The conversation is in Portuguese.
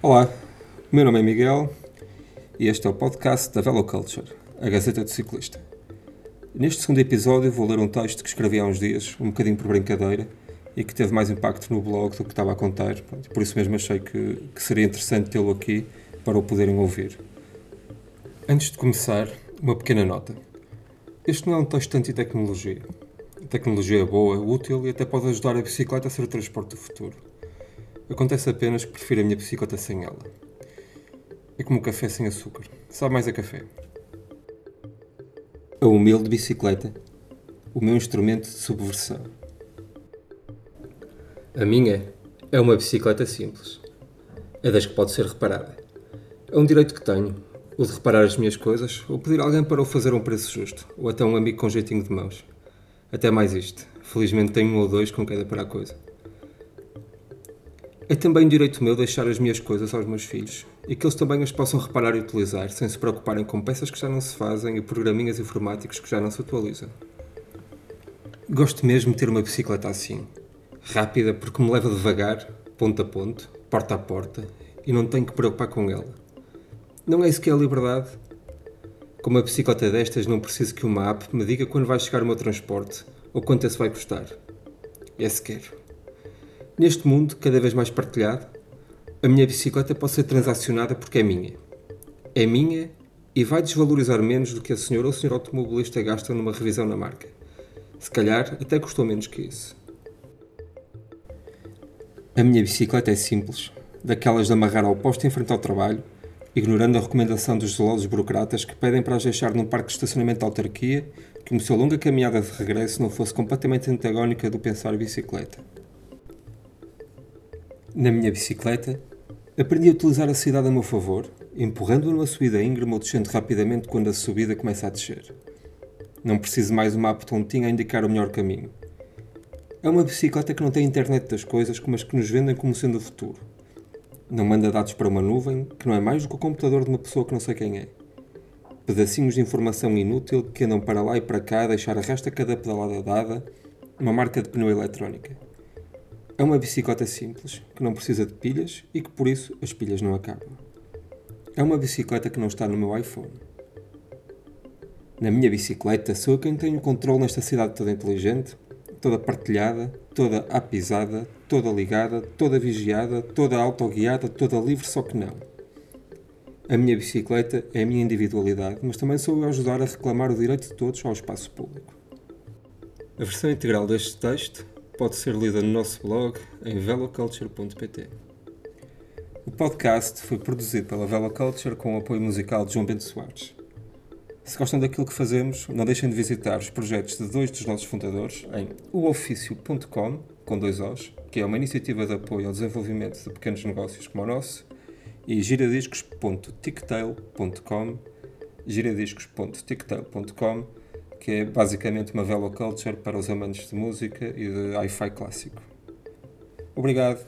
Olá, meu nome é Miguel e este é o podcast da Veloculture, a Gazeta do Ciclista. Neste segundo episódio vou ler um texto que escrevi há uns dias, um bocadinho por brincadeira, e que teve mais impacto no blog do que estava a contar, por isso mesmo achei que, que seria interessante tê-lo aqui para o poderem ouvir. Antes de começar, uma pequena nota. Este não é um texto anti-tecnologia. A tecnologia é boa, útil e até pode ajudar a bicicleta a ser o transporte do futuro. Acontece apenas que prefiro a minha bicicleta sem ela. É como um café sem açúcar. Sabe mais a café. A humilde bicicleta. O meu instrumento de subversão. A minha é uma bicicleta simples. É das que pode ser reparada. É um direito que tenho, o de reparar as minhas coisas, ou pedir a alguém para o fazer a um preço justo, ou até um amigo com jeitinho de mãos. Até mais isto. Felizmente tenho um ou dois com queda para a coisa. É também direito meu deixar as minhas coisas aos meus filhos e que eles também as possam reparar e utilizar sem se preocuparem com peças que já não se fazem e programinhas informáticos que já não se atualizam. Gosto mesmo de ter uma bicicleta assim. Rápida porque me leva devagar, ponto a ponto, porta a porta e não tenho que preocupar com ela. Não é isso que é a liberdade? Com uma bicicleta destas não preciso que uma app me diga quando vai chegar o meu transporte ou quanto esse vai custar. É se quero. Neste mundo, cada vez mais partilhado, a minha bicicleta pode ser transacionada porque é minha. É minha e vai desvalorizar menos do que a senhora ou o senhor automobilista gasta numa revisão na marca. Se calhar até custou menos que isso. A minha bicicleta é simples, daquelas de amarrar ao posto em frente ao trabalho, ignorando a recomendação dos zelosos burocratas que pedem para as deixar num parque de estacionamento da autarquia, como se a longa caminhada de regresso não fosse completamente antagónica do pensar bicicleta. Na minha bicicleta, aprendi a utilizar a cidade a meu favor, empurrando-a numa subida íngreme ou descendo rapidamente quando a subida começa a descer. Não preciso mais uma app tontinha a indicar o melhor caminho. É uma bicicleta que não tem internet das coisas, mas que nos vendem como sendo o futuro. Não manda dados para uma nuvem, que não é mais do que o computador de uma pessoa que não sei quem é. Pedacinhos de informação inútil que andam para lá e para cá a deixar a resta cada pedalada dada, uma marca de pneu eletrónica. É uma bicicleta simples, que não precisa de pilhas e que por isso as pilhas não acabam. É uma bicicleta que não está no meu iPhone. Na minha bicicleta sou eu quem tem o controle nesta cidade toda inteligente, toda partilhada, toda apisada, toda ligada, toda vigiada, toda autoguiada, toda livre, só que não. A minha bicicleta é a minha individualidade, mas também sou eu a ajudar a reclamar o direito de todos ao espaço público. A versão integral deste texto pode ser lida no nosso blog em veloculture.pt. O podcast foi produzido pela Veloculture com o apoio musical de João Bento Soares. Se gostam daquilo que fazemos, não deixem de visitar os projetos de dois dos nossos fundadores em uofício.com, com dois Os, que é uma iniciativa de apoio ao desenvolvimento de pequenos negócios como o nosso, e giradiscos.ticktail.com, que é basicamente uma velo culture para os amantes de música e de hi-fi clássico. Obrigado